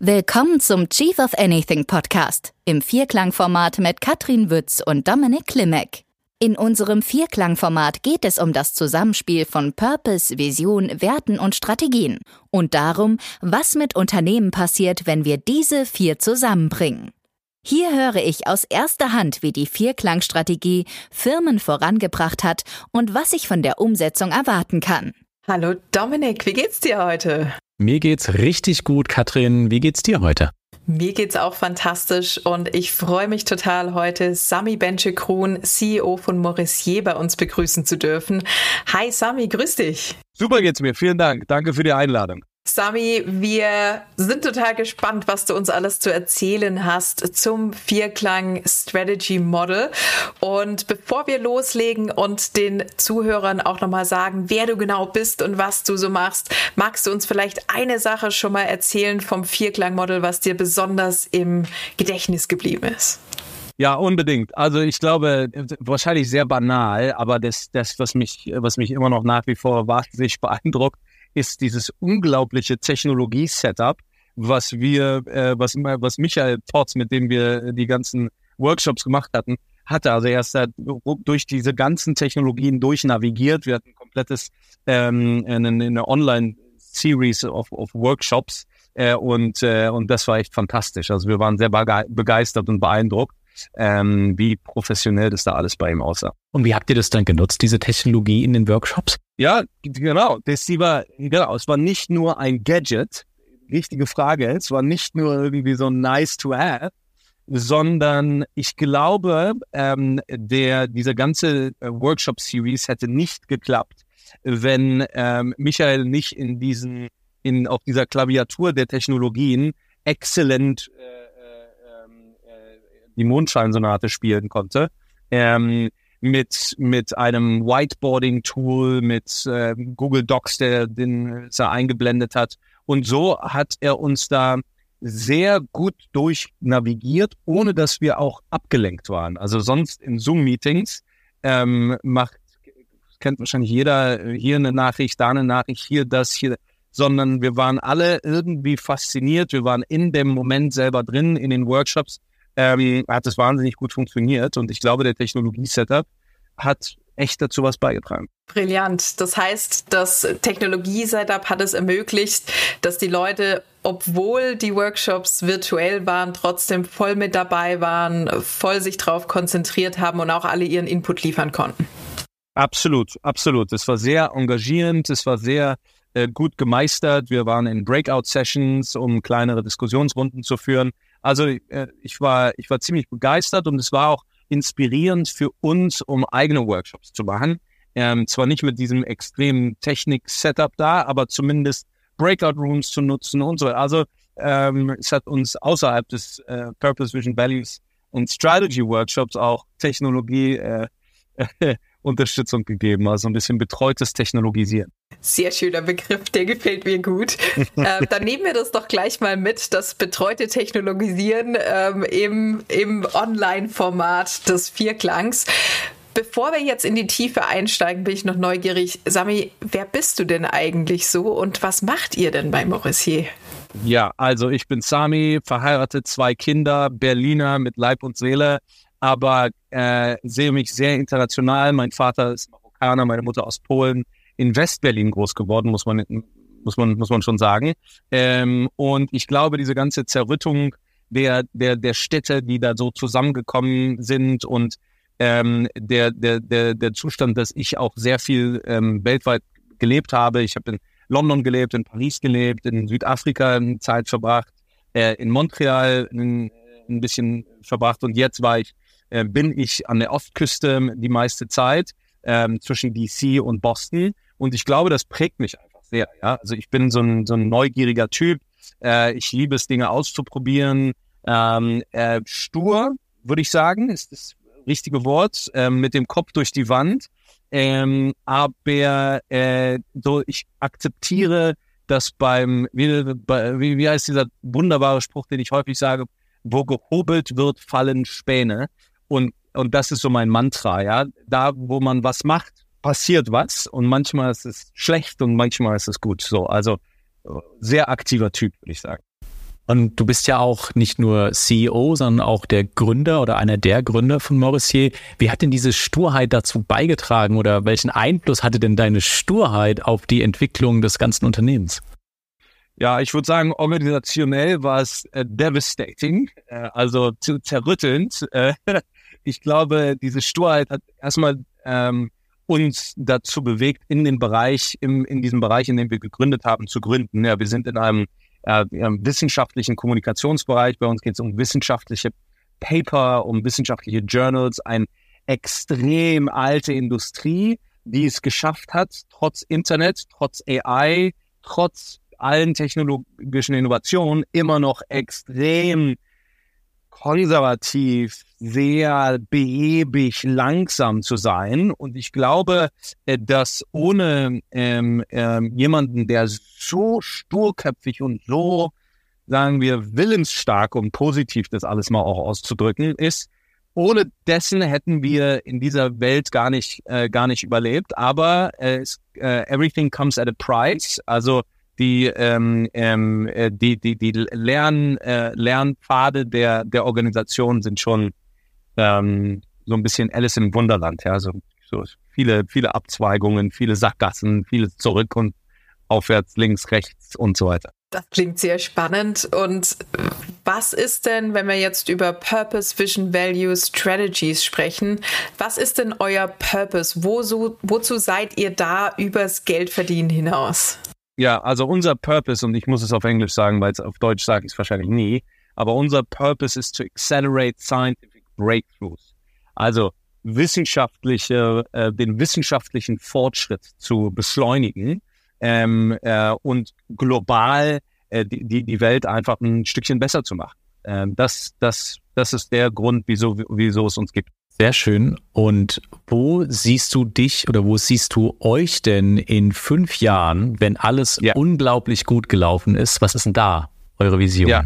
Willkommen zum Chief of Anything Podcast im Vierklangformat mit Katrin Wütz und Dominik Klimek. In unserem Vierklangformat geht es um das Zusammenspiel von Purpose, Vision, Werten und Strategien und darum, was mit Unternehmen passiert, wenn wir diese vier zusammenbringen. Hier höre ich aus erster Hand, wie die Vierklangstrategie Firmen vorangebracht hat und was ich von der Umsetzung erwarten kann. Hallo Dominik, wie geht's dir heute? Mir geht's richtig gut, Katrin. Wie geht's dir heute? Mir geht's auch fantastisch und ich freue mich total, heute Sami Benche-Kruhn, CEO von Maurissier, bei uns begrüßen zu dürfen. Hi Sami, grüß dich. Super geht's mir. Vielen Dank. Danke für die Einladung. Sami, wir sind total gespannt, was du uns alles zu erzählen hast zum Vierklang Strategy Model. Und bevor wir loslegen und den Zuhörern auch nochmal sagen, wer du genau bist und was du so machst, magst du uns vielleicht eine Sache schon mal erzählen vom Vierklang Model, was dir besonders im Gedächtnis geblieben ist? Ja, unbedingt. Also ich glaube, wahrscheinlich sehr banal, aber das, das was mich, was mich immer noch nach wie vor wahnsinnig beeindruckt, ist dieses unglaubliche Technologie-Setup, was wir, äh, was, was Michael Potts, mit dem wir die ganzen Workshops gemacht hatten, hatte. Also er ist da durch diese ganzen Technologien durchnavigiert. Wir hatten ein komplettes ähm, eine, eine Online-Series of, of Workshops äh, und, äh, und das war echt fantastisch. Also wir waren sehr begeistert und beeindruckt ähm, wie professionell das da alles bei ihm aussah. Und wie habt ihr das dann genutzt, diese Technologie in den Workshops? Ja, genau. Das war, genau, es war nicht nur ein Gadget, richtige Frage, es war nicht nur irgendwie so nice to have, sondern ich glaube, ähm, der, diese ganze äh, Workshop-Series hätte nicht geklappt, wenn ähm, Michael nicht in diesen, in, auf dieser Klaviatur der Technologien exzellent äh, die Mondscheinsonate spielen konnte. Ähm, mit, mit einem Whiteboarding-Tool, mit äh, Google Docs, der den er eingeblendet hat. Und so hat er uns da sehr gut durchnavigiert, ohne dass wir auch abgelenkt waren. Also sonst in Zoom-Meetings ähm, macht, kennt wahrscheinlich jeder, hier eine Nachricht, da eine Nachricht, hier das, hier, sondern wir waren alle irgendwie fasziniert. Wir waren in dem Moment selber drin, in den Workshops ähm, hat es wahnsinnig gut funktioniert und ich glaube, der Technologie-Setup hat echt dazu was beigetragen. Brillant. Das heißt, das Technologie-Setup hat es ermöglicht, dass die Leute, obwohl die Workshops virtuell waren, trotzdem voll mit dabei waren, voll sich drauf konzentriert haben und auch alle ihren Input liefern konnten. Absolut, absolut. Es war sehr engagierend, es war sehr äh, gut gemeistert. Wir waren in Breakout-Sessions, um kleinere Diskussionsrunden zu führen. Also äh, ich war, ich war ziemlich begeistert und es war auch inspirierend für uns, um eigene Workshops zu machen. Ähm, zwar nicht mit diesem extremen Technik-Setup da, aber zumindest Breakout-Rooms zu nutzen und so. Also ähm, es hat uns außerhalb des äh, Purpose Vision Values und Strategy Workshops auch Technologie äh, Unterstützung gegeben, also ein bisschen betreutes Technologisieren. Sehr schöner Begriff, der gefällt mir gut. äh, dann nehmen wir das doch gleich mal mit, das betreute Technologisieren ähm, im, im Online-Format des Vierklangs. Bevor wir jetzt in die Tiefe einsteigen, bin ich noch neugierig. Sami, wer bist du denn eigentlich so und was macht ihr denn bei Maurissier? Ja, also ich bin Sami, verheiratet, zwei Kinder, Berliner mit Leib und Seele, aber äh, sehe mich sehr international. Mein Vater ist Marokkaner, meine Mutter aus Polen in Westberlin groß geworden, muss man, muss man, muss man schon sagen. Ähm, und ich glaube, diese ganze Zerrüttung der, der, der Städte, die da so zusammengekommen sind und ähm, der, der, der, der Zustand, dass ich auch sehr viel ähm, weltweit gelebt habe. Ich habe in London gelebt, in Paris gelebt, in Südafrika Zeit verbracht, äh, in Montreal ein, ein bisschen verbracht und jetzt war ich, äh, bin ich an der Ostküste die meiste Zeit ähm, zwischen DC und Boston und ich glaube, das prägt mich einfach sehr. Ja? Also ich bin so ein, so ein neugieriger Typ. Äh, ich liebe es, Dinge auszuprobieren. Ähm, äh, stur, würde ich sagen, ist das richtige Wort, äh, mit dem Kopf durch die Wand. Ähm, aber äh, so, ich akzeptiere, dass beim, wie, wie, wie heißt dieser wunderbare Spruch, den ich häufig sage, wo gehobelt wird, fallen Späne. Und, und das ist so mein Mantra, ja. Da, wo man was macht, passiert was und manchmal ist es schlecht und manchmal ist es gut. So, also sehr aktiver Typ, würde ich sagen. Und du bist ja auch nicht nur CEO, sondern auch der Gründer oder einer der Gründer von Maurissier. Wie hat denn diese Sturheit dazu beigetragen oder welchen Einfluss hatte denn deine Sturheit auf die Entwicklung des ganzen Unternehmens? Ja, ich würde sagen, organisationell war es äh, devastating, äh, also zu zerrüttelnd. Äh, ich glaube, diese Sturheit hat erstmal ähm, uns dazu bewegt, in den Bereich, im, in diesem Bereich, in dem wir gegründet haben, zu gründen. Ja, wir sind in einem äh, wissenschaftlichen Kommunikationsbereich. Bei uns geht es um wissenschaftliche Paper, um wissenschaftliche Journals, eine extrem alte Industrie, die es geschafft hat, trotz Internet, trotz AI, trotz allen technologischen Innovationen immer noch extrem konservativ, sehr behäbig, langsam zu sein. Und ich glaube, äh, dass ohne ähm, ähm, jemanden, der so sturköpfig und so, sagen wir, willensstark und positiv das alles mal auch auszudrücken ist, ohne dessen hätten wir in dieser Welt gar nicht, äh, gar nicht überlebt. Aber äh, äh, everything comes at a price. Also die, ähm, ähm, äh, die, die, die Lern, äh, Lernpfade der, der Organisation sind schon ähm, so ein bisschen Alice im Wunderland, ja, so, so viele, viele Abzweigungen, viele Sackgassen, vieles zurück und aufwärts, links, rechts und so weiter. Das klingt sehr spannend. Und was ist denn, wenn wir jetzt über Purpose, Vision, Values, Strategies sprechen, was ist denn euer Purpose? Wozu, wozu seid ihr da übers Geldverdienen hinaus? Ja, also unser Purpose, und ich muss es auf Englisch sagen, weil es auf Deutsch sage ich es wahrscheinlich nie, aber unser Purpose ist to accelerate scientific breakthroughs. Also wissenschaftliche, äh, den wissenschaftlichen Fortschritt zu beschleunigen ähm, äh, und global äh, die, die Welt einfach ein Stückchen besser zu machen. Ähm, das, das, das ist der Grund, wieso, wieso es uns gibt. Sehr schön. Und wo siehst du dich oder wo siehst du euch denn in fünf Jahren, wenn alles ja. unglaublich gut gelaufen ist? Was ist denn da eure Vision? Ja.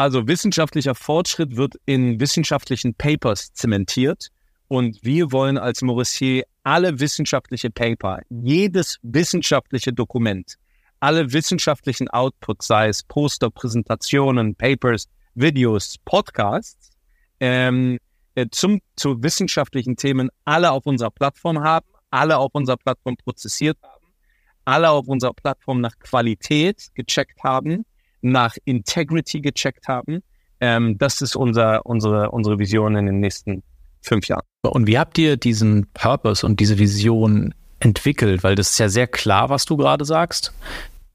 Also wissenschaftlicher Fortschritt wird in wissenschaftlichen Papers zementiert. Und wir wollen als Maurissier alle wissenschaftliche Paper, jedes wissenschaftliche Dokument, alle wissenschaftlichen Outputs, sei es Poster, Präsentationen, Papers, Videos, Podcasts, ähm, äh, zum, zu wissenschaftlichen Themen alle auf unserer Plattform haben, alle auf unserer Plattform prozessiert haben, alle auf unserer Plattform nach Qualität gecheckt haben, nach Integrity gecheckt haben. Ähm, das ist unser, unsere, unsere Vision in den nächsten fünf Jahren. Und wie habt ihr diesen Purpose und diese Vision entwickelt? Weil das ist ja sehr klar, was du gerade sagst.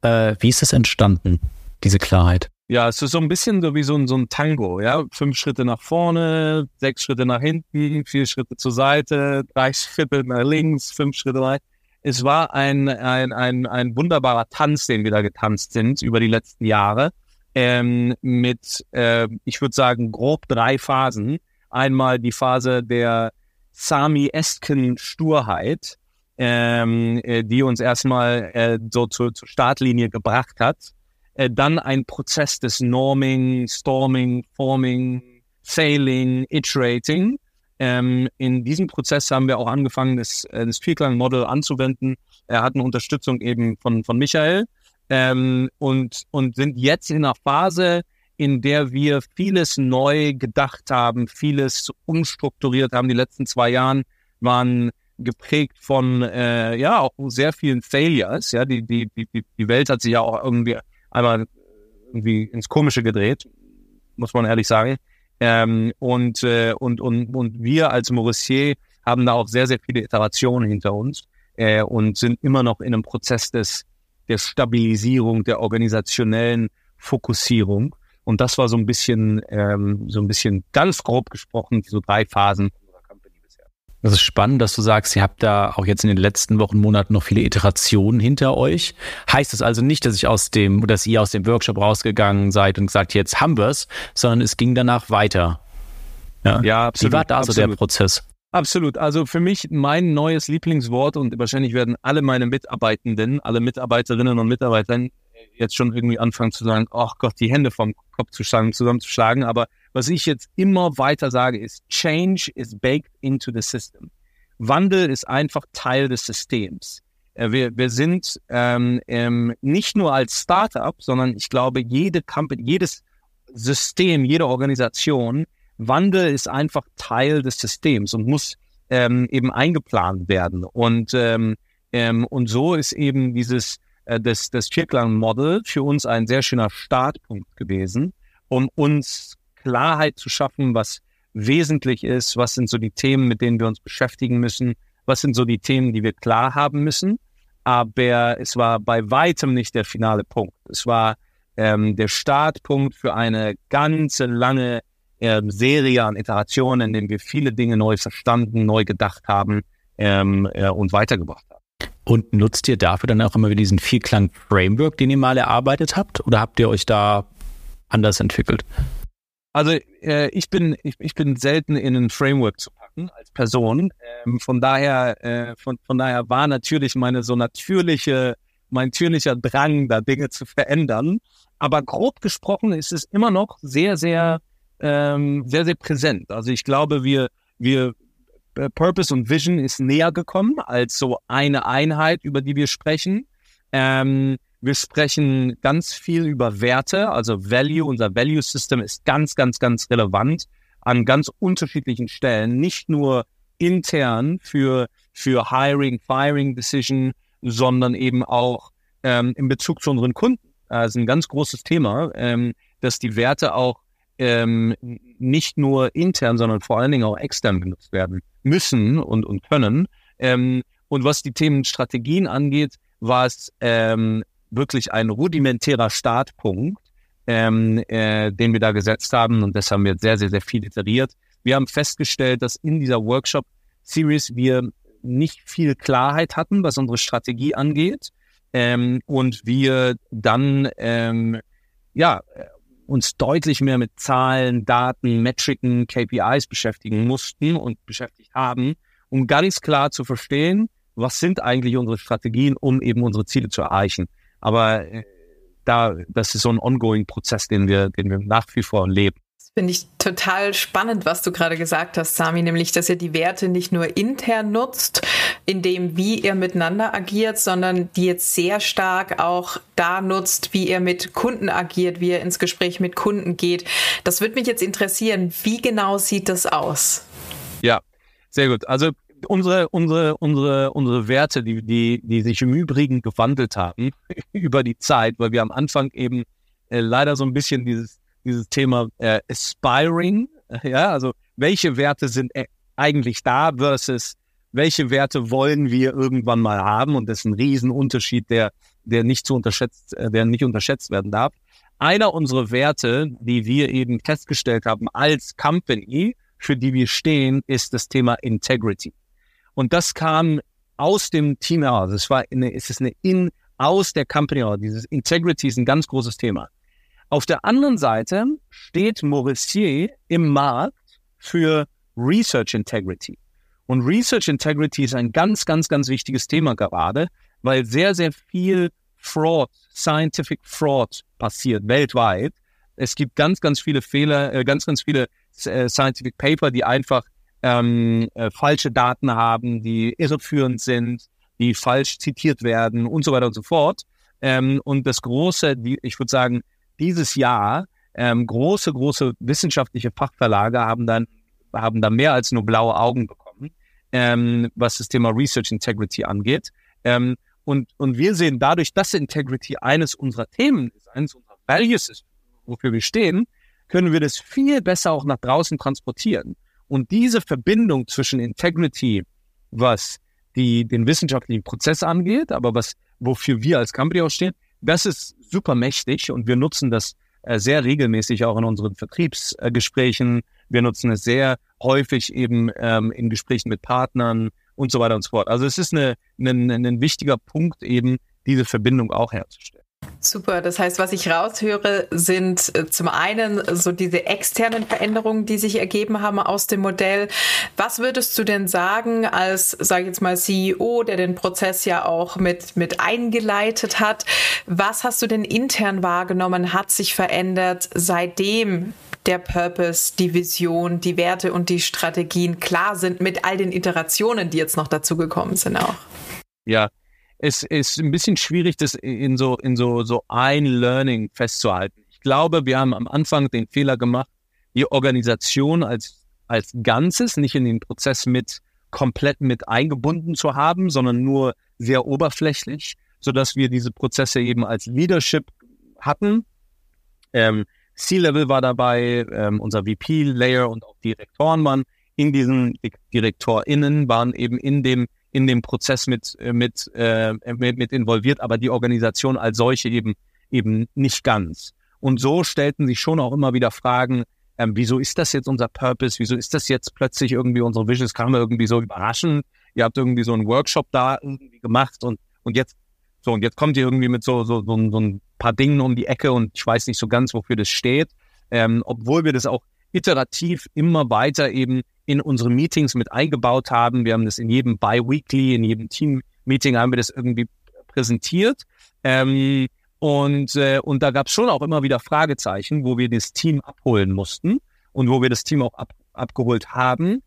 Äh, wie ist es entstanden, diese Klarheit? Ja, es ist so ein bisschen so wie so ein, so ein Tango, ja. Fünf Schritte nach vorne, sechs Schritte nach hinten, vier Schritte zur Seite, drei Schritte nach links, fünf Schritte rein. Es war ein, ein, ein, ein wunderbarer Tanz, den wir da getanzt sind über die letzten Jahre. Ähm, mit, äh, ich würde sagen, grob drei Phasen. Einmal die Phase der Sami-esken Sturheit, ähm, äh, die uns erstmal äh, so zur, zur Startlinie gebracht hat äh, dann ein Prozess des Norming, Storming, Forming, Failing, Iterating. Ähm, in diesem Prozess haben wir auch angefangen, das, äh, das Vierklang-Model anzuwenden. Er hat eine Unterstützung eben von, von Michael ähm, und, und sind jetzt in einer Phase, in der wir vieles neu gedacht haben, vieles umstrukturiert haben. Die letzten zwei Jahren waren geprägt von äh, ja auch sehr vielen Failures. Ja, die, die, die, die Welt hat sich ja auch irgendwie einmal irgendwie ins Komische gedreht, muss man ehrlich sagen. Ähm, und, äh, und, und, und wir als Maurissier haben da auch sehr, sehr viele Iterationen hinter uns äh, und sind immer noch in einem Prozess des, der Stabilisierung, der organisationellen Fokussierung. Und das war so ein bisschen, ähm, so ein bisschen ganz grob gesprochen, so drei Phasen das ist spannend, dass du sagst, ihr habt da auch jetzt in den letzten Wochen, Monaten noch viele Iterationen hinter euch. Heißt das also nicht, dass ich aus dem, dass ihr aus dem Workshop rausgegangen seid und gesagt, jetzt haben wir's, sondern es ging danach weiter. Ja, ja absolut. Wie war da so der Prozess? Absolut. Also für mich mein neues Lieblingswort und wahrscheinlich werden alle meine Mitarbeitenden, alle Mitarbeiterinnen und Mitarbeiter jetzt schon irgendwie anfangen zu sagen, ach Gott, die Hände vom Kopf zu schlagen, zusammenzuschlagen, aber was ich jetzt immer weiter sage, ist, Change is baked into the system. Wandel ist einfach Teil des Systems. Äh, wir, wir sind ähm, ähm, nicht nur als Startup, sondern ich glaube, jede Company, jedes System, jede Organisation, Wandel ist einfach Teil des Systems und muss ähm, eben eingeplant werden. Und, ähm, ähm, und so ist eben dieses äh, das, das Vierklang-Model für uns ein sehr schöner Startpunkt gewesen, um uns Klarheit zu schaffen, was wesentlich ist, was sind so die Themen, mit denen wir uns beschäftigen müssen, was sind so die Themen, die wir klar haben müssen. Aber es war bei weitem nicht der finale Punkt. Es war ähm, der Startpunkt für eine ganze lange ähm, Serie an Iterationen, in denen wir viele Dinge neu verstanden, neu gedacht haben ähm, äh, und weitergebracht haben. Und nutzt ihr dafür dann auch immer wieder diesen Vierklang-Framework, den ihr mal erarbeitet habt? Oder habt ihr euch da anders entwickelt? Also äh, ich bin ich, ich bin selten in ein Framework zu packen als Person. Ähm, von daher äh, von, von daher war natürlich meine so natürliche mein natürlicher Drang, da Dinge zu verändern. Aber grob gesprochen ist es immer noch sehr sehr ähm, sehr, sehr präsent. Also ich glaube, wir, wir, Purpose und Vision ist näher gekommen als so eine Einheit, über die wir sprechen. Ähm, wir sprechen ganz viel über Werte, also Value. Unser Value System ist ganz, ganz, ganz relevant an ganz unterschiedlichen Stellen, nicht nur intern für, für Hiring, Firing Decision, sondern eben auch ähm, in Bezug zu unseren Kunden. Das ist ein ganz großes Thema, ähm, dass die Werte auch ähm, nicht nur intern, sondern vor allen Dingen auch extern genutzt werden müssen und, und können. Ähm, und was die Themen Strategien angeht, war es ähm, wirklich ein rudimentärer Startpunkt, ähm, äh, den wir da gesetzt haben. Und das haben wir sehr, sehr, sehr viel iteriert. Wir haben festgestellt, dass in dieser Workshop-Series wir nicht viel Klarheit hatten, was unsere Strategie angeht. Ähm, und wir dann ähm, ja uns deutlich mehr mit Zahlen, Daten, Metriken, KPIs beschäftigen mussten und beschäftigt haben, um ganz klar zu verstehen, was sind eigentlich unsere Strategien, um eben unsere Ziele zu erreichen. Aber äh, da, das ist so ein ongoing Prozess, den wir, den wir nach wie vor leben. Finde ich total spannend, was du gerade gesagt hast, Sami, nämlich, dass ihr die Werte nicht nur intern nutzt, in dem, wie ihr miteinander agiert, sondern die jetzt sehr stark auch da nutzt, wie ihr mit Kunden agiert, wie ihr ins Gespräch mit Kunden geht. Das würde mich jetzt interessieren. Wie genau sieht das aus? Ja, sehr gut. Also unsere, unsere, unsere, unsere Werte, die, die, die sich im Übrigen gewandelt haben über die Zeit, weil wir am Anfang eben äh, leider so ein bisschen dieses dieses Thema äh, Aspiring, ja, also welche Werte sind äh, eigentlich da versus welche Werte wollen wir irgendwann mal haben und das ist ein Riesenunterschied, der, der nicht zu unterschätzt, äh, der nicht unterschätzt werden darf. Einer unserer Werte, die wir eben festgestellt haben als Company, für die wir stehen, ist das Thema Integrity. Und das kam aus dem Team heraus. Es war eine, es ist eine in, aus der Company heraus. Dieses Integrity ist ein ganz großes Thema. Auf der anderen Seite steht Maurissier im Markt für Research Integrity. Und Research Integrity ist ein ganz, ganz, ganz wichtiges Thema gerade, weil sehr, sehr viel Fraud, Scientific Fraud passiert weltweit. Es gibt ganz, ganz viele Fehler, äh, ganz, ganz viele äh, Scientific Paper, die einfach ähm, äh, falsche Daten haben, die irreführend sind, die falsch zitiert werden und so weiter und so fort. Ähm, und das große, die, ich würde sagen, dieses Jahr ähm, große, große wissenschaftliche Fachverlage haben dann, haben da mehr als nur blaue Augen bekommen, ähm, was das Thema Research Integrity angeht. Ähm, und, und wir sehen dadurch, dass Integrity eines unserer Themen ist, eines unserer Values ist, wofür wir stehen, können wir das viel besser auch nach draußen transportieren. Und diese Verbindung zwischen Integrity, was die, den wissenschaftlichen Prozess angeht, aber was, wofür wir als Company auch stehen, das ist super mächtig und wir nutzen das äh, sehr regelmäßig auch in unseren Vertriebsgesprächen. Wir nutzen es sehr häufig eben ähm, in Gesprächen mit Partnern und so weiter und so fort. Also es ist eine, eine, ein wichtiger Punkt eben, diese Verbindung auch herzustellen. Super. Das heißt, was ich raushöre, sind äh, zum einen so diese externen Veränderungen, die sich ergeben haben aus dem Modell. Was würdest du denn sagen als, sage ich jetzt mal, CEO, der den Prozess ja auch mit, mit eingeleitet hat? Was hast du denn intern wahrgenommen, hat sich verändert, seitdem der Purpose, die Vision, die Werte und die Strategien klar sind mit all den Iterationen, die jetzt noch dazugekommen sind auch? Ja, es ist ein bisschen schwierig, das in so, in so, so ein Learning festzuhalten. Ich glaube, wir haben am Anfang den Fehler gemacht, die Organisation als, als Ganzes nicht in den Prozess mit komplett mit eingebunden zu haben, sondern nur sehr oberflächlich, so dass wir diese Prozesse eben als Leadership hatten. Ähm, C-Level war dabei, ähm, unser VP-Layer und auch Direktoren waren in diesen DirektorInnen waren eben in dem in dem Prozess mit, äh, mit, äh, mit, mit involviert, aber die Organisation als solche eben, eben nicht ganz. Und so stellten sich schon auch immer wieder Fragen, ähm, wieso ist das jetzt unser Purpose? Wieso ist das jetzt plötzlich irgendwie unsere Vision? Es kam irgendwie so überraschend. Ihr habt irgendwie so einen Workshop da irgendwie gemacht und, und jetzt, so, und jetzt kommt ihr irgendwie mit so, so, so, so ein paar Dingen um die Ecke und ich weiß nicht so ganz, wofür das steht. Ähm, obwohl wir das auch iterativ immer weiter eben in unsere Meetings mit eingebaut haben. Wir haben das in jedem Bi-Weekly, in jedem Team-Meeting haben wir das irgendwie präsentiert. Ähm, und, äh, und da gab es schon auch immer wieder Fragezeichen, wo wir das Team abholen mussten und wo wir das Team auch ab, abgeholt haben,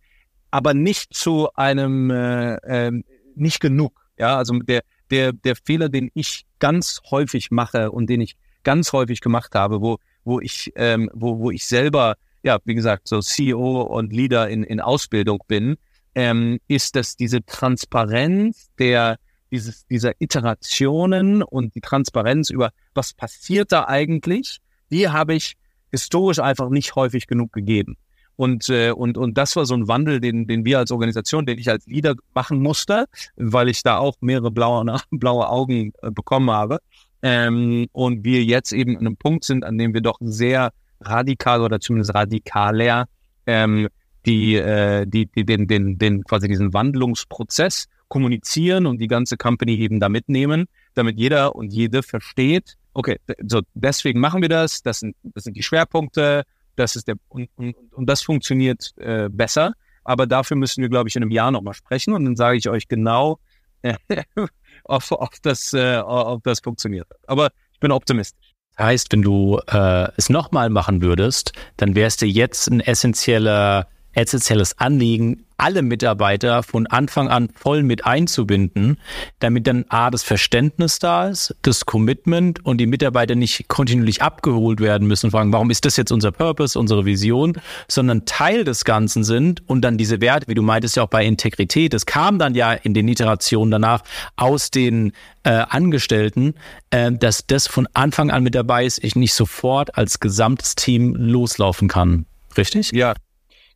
aber nicht zu einem, äh, äh, nicht genug. Ja, also der, der, der Fehler, den ich ganz häufig mache und den ich ganz häufig gemacht habe, wo, wo ich, ähm, wo, wo ich selber ja, wie gesagt, so CEO und Leader in, in Ausbildung bin, ähm, ist, dass diese Transparenz der, dieses, dieser Iterationen und die Transparenz über was passiert da eigentlich, die habe ich historisch einfach nicht häufig genug gegeben. Und, äh, und, und das war so ein Wandel, den, den wir als Organisation, den ich als Leader machen musste, weil ich da auch mehrere blaue, blaue Augen äh, bekommen habe. Ähm, und wir jetzt eben an einem Punkt sind, an dem wir doch sehr radikal oder zumindest radikaler ähm, die, äh, die, die den, den, den quasi diesen Wandlungsprozess kommunizieren und die ganze Company eben da mitnehmen, damit jeder und jede versteht, okay, so deswegen machen wir das, das sind, das sind die Schwerpunkte, das ist der und, und, und das funktioniert äh, besser. Aber dafür müssen wir, glaube ich, in einem Jahr nochmal sprechen und dann sage ich euch genau, äh, ob, ob, das, äh, ob das funktioniert. Aber ich bin optimistisch. Heißt, wenn du äh, es nochmal machen würdest, dann wärst du jetzt ein essentieller, essentielles Anliegen, alle Mitarbeiter von Anfang an voll mit einzubinden, damit dann A, das Verständnis da ist, das Commitment und die Mitarbeiter nicht kontinuierlich abgeholt werden müssen und fragen, warum ist das jetzt unser Purpose, unsere Vision, sondern Teil des Ganzen sind und dann diese Werte, wie du meintest ja auch bei Integrität, das kam dann ja in den Iterationen danach aus den äh, Angestellten, äh, dass das von Anfang an mit dabei ist, ich nicht sofort als gesamtes Team loslaufen kann. Richtig? Ja,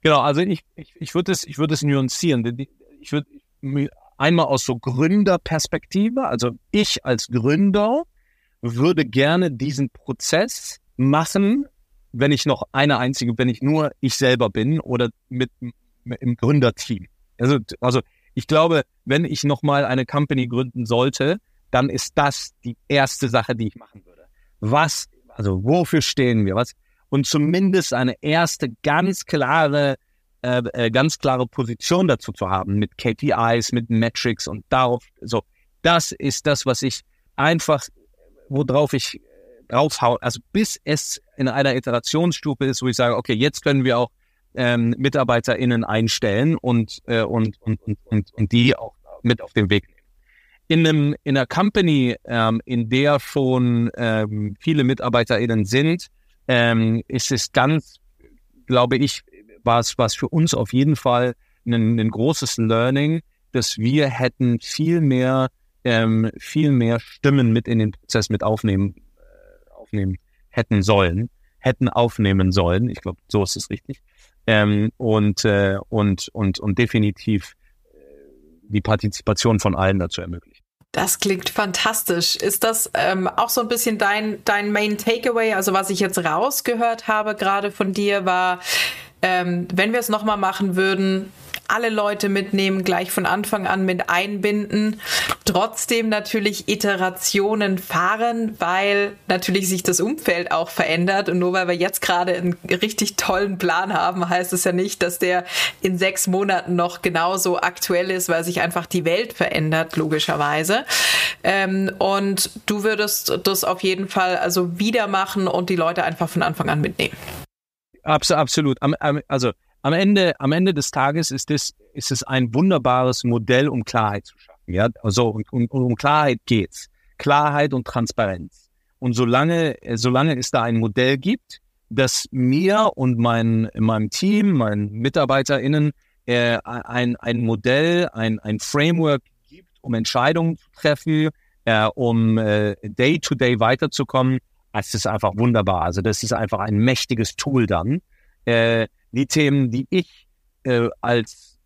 Genau, also ich, ich, ich würde es, ich würde es nuancieren. Ich würde einmal aus so Gründerperspektive, also ich als Gründer würde gerne diesen Prozess machen, wenn ich noch eine einzige, wenn ich nur ich selber bin oder mit, mit im Gründerteam. Also, also ich glaube, wenn ich nochmal eine Company gründen sollte, dann ist das die erste Sache, die ich machen würde. Was, also wofür stehen wir? Was, und zumindest eine erste ganz klare, äh, äh, ganz klare Position dazu zu haben mit KPIs, mit Metrics und darauf, so, das ist das, was ich einfach, worauf ich draufhauen, also bis es in einer Iterationsstufe ist, wo ich sage, okay, jetzt können wir auch ähm, MitarbeiterInnen einstellen und, äh, und, und, und, und, und die auch mit auf den Weg nehmen. In, einem, in einer Company, ähm, in der schon ähm, viele MitarbeiterInnen sind, ähm, ist es ganz, glaube ich, war es, war es für uns auf jeden Fall ein, ein großes Learning, dass wir hätten viel mehr, ähm, viel mehr Stimmen mit in den Prozess mit aufnehmen, äh, aufnehmen hätten sollen, hätten aufnehmen sollen. Ich glaube, so ist es richtig. Ähm, und, äh, und, und, und definitiv äh, die Partizipation von allen dazu ermöglichen. Das klingt fantastisch. Ist das ähm, auch so ein bisschen dein, dein Main Takeaway? Also was ich jetzt rausgehört habe gerade von dir war, ähm, wenn wir es nochmal machen würden, alle Leute mitnehmen, gleich von Anfang an mit einbinden, trotzdem natürlich Iterationen fahren, weil natürlich sich das Umfeld auch verändert. Und nur weil wir jetzt gerade einen richtig tollen Plan haben, heißt es ja nicht, dass der in sechs Monaten noch genauso aktuell ist, weil sich einfach die Welt verändert, logischerweise. Ähm, und du würdest das auf jeden Fall also wieder machen und die Leute einfach von Anfang an mitnehmen. Absolut. Also am Ende, am Ende des Tages ist es, ist es ein wunderbares Modell, um Klarheit zu schaffen. Ja, also und, und, um Klarheit geht's. Klarheit und Transparenz. Und solange, solange es da ein Modell gibt, das mir und mein, meinem Team, meinen MitarbeiterInnen äh, ein, ein Modell, ein, ein Framework gibt, um Entscheidungen zu treffen, äh, um äh, day to day weiterzukommen, das ist einfach wunderbar. Also das ist einfach ein mächtiges Tool dann. Äh, die Themen, die ich äh, als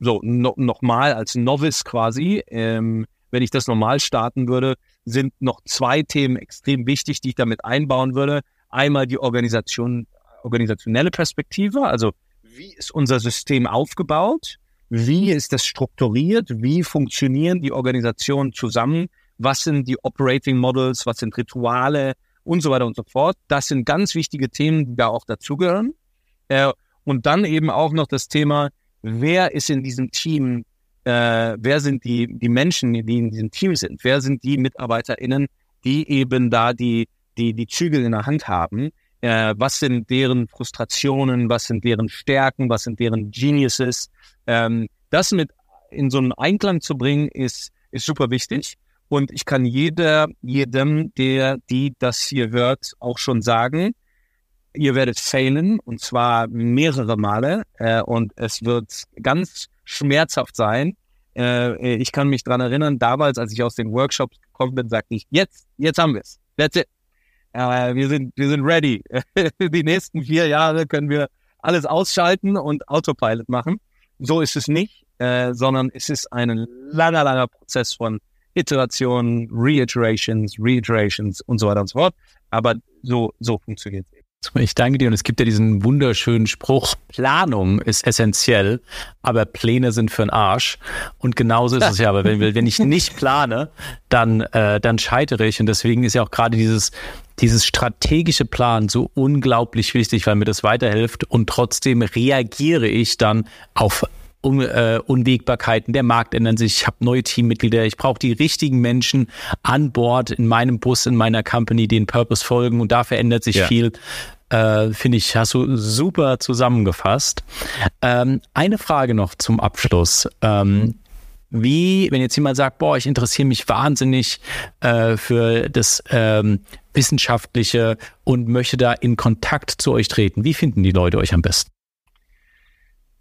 so no, nochmal als Novice quasi, ähm, wenn ich das normal starten würde, sind noch zwei Themen extrem wichtig, die ich damit einbauen würde. Einmal die Organisation, organisationelle Perspektive, also wie ist unser System aufgebaut? Wie ist das strukturiert? Wie funktionieren die Organisationen zusammen? Was sind die Operating Models? Was sind Rituale? Und so weiter und so fort. Das sind ganz wichtige Themen, die da auch dazugehören. Äh, und dann eben auch noch das Thema, wer ist in diesem Team, äh, wer sind die, die Menschen, die in diesem Team sind? Wer sind die MitarbeiterInnen, die eben da die, die, die Zügel in der Hand haben? Äh, was sind deren Frustrationen, was sind deren Stärken, was sind deren Geniuses. Ähm, das mit in so einen Einklang zu bringen, ist, ist super wichtig. Und ich kann jeder, jedem, der, die das hier hört, auch schon sagen, ihr werdet failen und zwar mehrere Male äh, und es wird ganz schmerzhaft sein. Äh, ich kann mich dran erinnern, damals, als ich aus den Workshops gekommen bin, sagte ich, jetzt, jetzt haben wir es. That's it. Äh, wir sind, wir sind ready. Die nächsten vier Jahre können wir alles ausschalten und Autopilot machen. So ist es nicht, äh, sondern es ist ein langer, langer Prozess von Iterationen, Reiterations, Reiterations und so weiter und so fort. Aber so, so funktioniert es. Ich danke dir und es gibt ja diesen wunderschönen Spruch, Planung ist essentiell, aber Pläne sind für den Arsch. Und genauso ist es ja, aber wenn, wenn ich nicht plane, dann, äh, dann scheitere ich. Und deswegen ist ja auch gerade dieses, dieses strategische Plan so unglaublich wichtig, weil mir das weiterhilft und trotzdem reagiere ich dann auf Un äh, Unwägbarkeiten, der Markt ändert sich, ich habe neue Teammitglieder, ich brauche die richtigen Menschen an Bord in meinem Bus, in meiner Company, den Purpose folgen und da verändert sich ja. viel. Äh, Finde ich, hast du super zusammengefasst. Ähm, eine Frage noch zum Abschluss. Ähm, wie, wenn jetzt jemand sagt, boah, ich interessiere mich wahnsinnig äh, für das ähm, Wissenschaftliche und möchte da in Kontakt zu euch treten, wie finden die Leute euch am besten?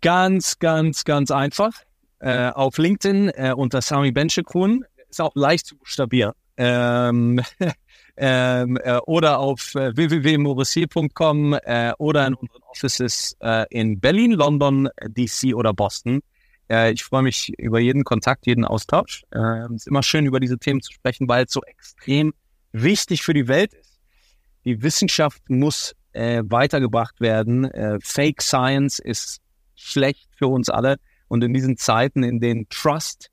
Ganz, ganz, ganz einfach. Äh, auf LinkedIn äh, unter Sami Benchekun. Ist auch leicht zu buchstabieren. Ähm, ähm, äh, oder auf äh, www.morisier.com äh, oder in unseren Offices äh, in Berlin, London, DC oder Boston. Äh, ich freue mich über jeden Kontakt, jeden Austausch. Äh, es ist immer schön, über diese Themen zu sprechen, weil es so extrem wichtig für die Welt ist. Die Wissenschaft muss äh, weitergebracht werden. Äh, Fake Science ist schlecht für uns alle. Und in diesen Zeiten, in denen Trust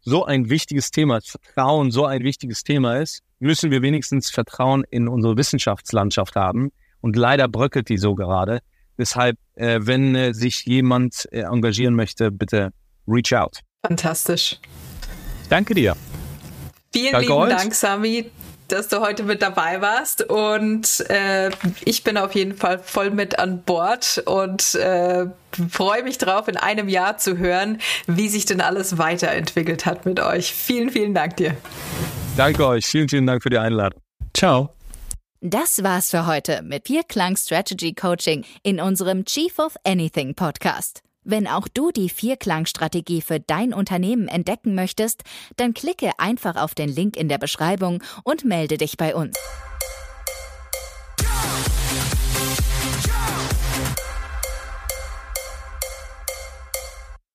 so ein wichtiges Thema ist, Vertrauen so ein wichtiges Thema ist, müssen wir wenigstens Vertrauen in unsere Wissenschaftslandschaft haben. Und leider bröckelt die so gerade. Deshalb, äh, wenn äh, sich jemand äh, engagieren möchte, bitte reach out. Fantastisch. Danke dir. Vielen Danke lieben euch. Dank, Sami dass du heute mit dabei warst. Und äh, ich bin auf jeden Fall voll mit an Bord und äh, freue mich drauf, in einem Jahr zu hören, wie sich denn alles weiterentwickelt hat mit euch. Vielen, vielen Dank dir. Danke euch. Vielen, vielen Dank für die Einladung. Ciao. Das war's für heute mit Vierklang Strategy Coaching in unserem Chief of Anything Podcast. Wenn auch du die Vierklangstrategie für dein Unternehmen entdecken möchtest, dann klicke einfach auf den Link in der Beschreibung und melde dich bei uns.